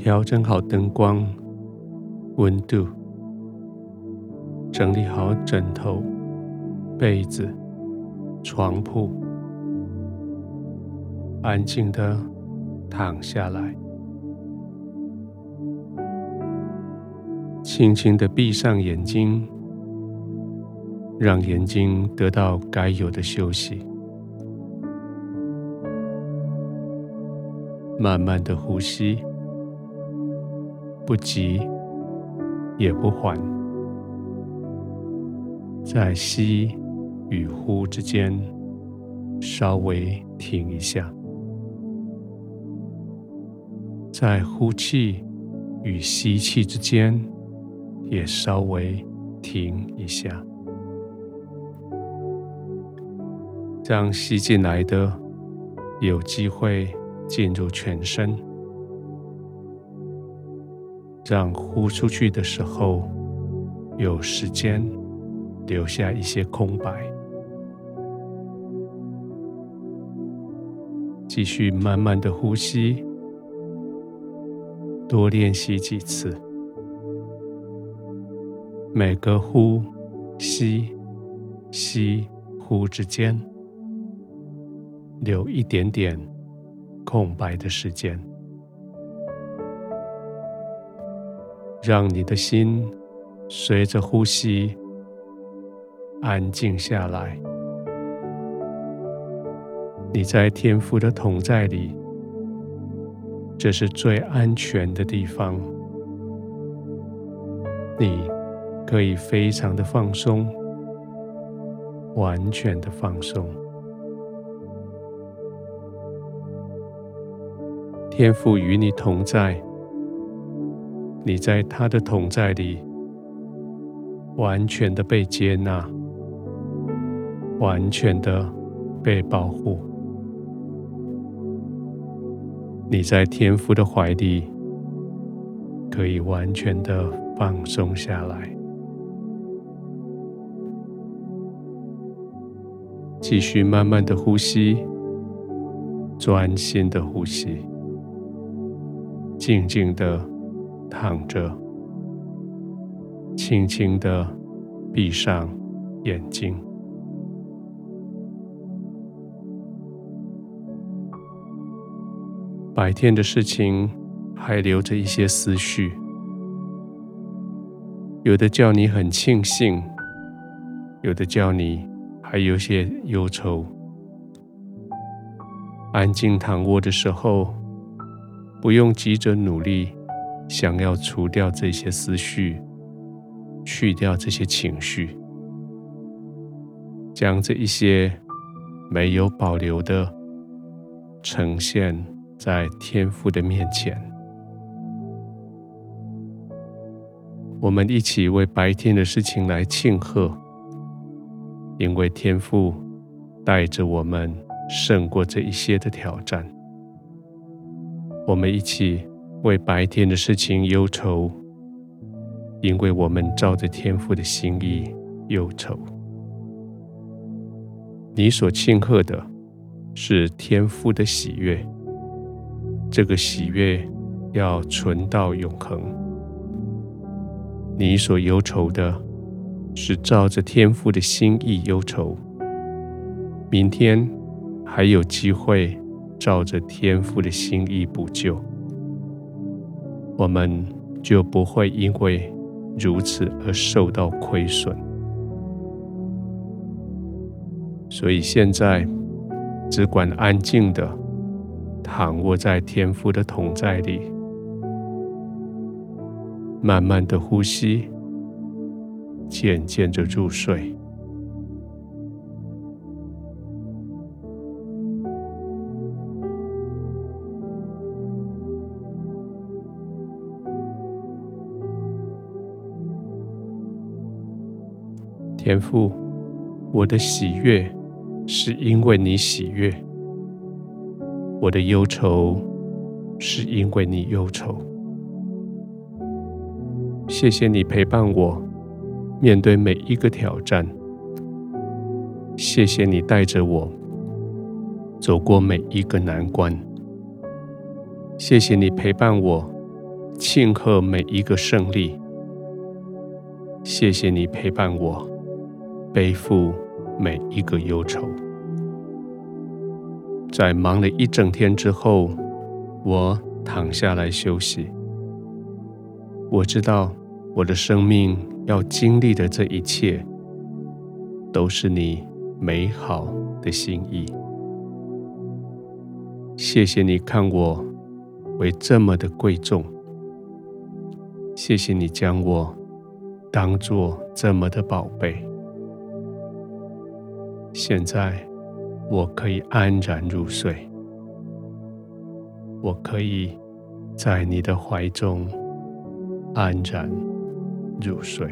调整好灯光、温度，整理好枕头、被子、床铺，安静的躺下来，轻轻的闭上眼睛，让眼睛得到该有的休息，慢慢的呼吸。不急，也不缓，在吸与呼之间稍微停一下，在呼气与吸气之间也稍微停一下，让吸进来的有机会进入全身。让呼出去的时候有时间留下一些空白，继续慢慢的呼吸，多练习几次，每个呼吸吸呼之间留一点点空白的时间。让你的心随着呼吸安静下来。你在天父的同在里，这是最安全的地方。你可以非常的放松，完全的放松。天父与你同在。你在他的同在里，完全的被接纳，完全的被保护。你在天父的怀里，可以完全的放松下来，继续慢慢的呼吸，专心的呼吸，静静的。躺着，轻轻的闭上眼睛。白天的事情还留着一些思绪，有的叫你很庆幸，有的叫你还有些忧愁。安静躺卧的时候，不用急着努力。想要除掉这些思绪，去掉这些情绪，将这一些没有保留的呈现在天父的面前。我们一起为白天的事情来庆贺，因为天父带着我们胜过这一些的挑战。我们一起。为白天的事情忧愁，因为我们照着天父的心意忧愁。你所庆贺的是天父的喜悦，这个喜悦要存到永恒。你所忧愁的是照着天父的心意忧愁，明天还有机会照着天父的心意补救。我们就不会因为如此而受到亏损。所以现在只管安静的躺卧在天父的同在里，慢慢的呼吸，渐渐的入睡。天父，我的喜悦是因为你喜悦，我的忧愁是因为你忧愁。谢谢你陪伴我面对每一个挑战，谢谢你带着我走过每一个难关，谢谢你陪伴我庆贺每一个胜利。谢谢你陪伴我，背负每一个忧愁。在忙了一整天之后，我躺下来休息。我知道我的生命要经历的这一切，都是你美好的心意。谢谢你看我为这么的贵重，谢谢你将我当做这么的宝贝。现在我可以安然入睡，我可以在你的怀中安然入睡。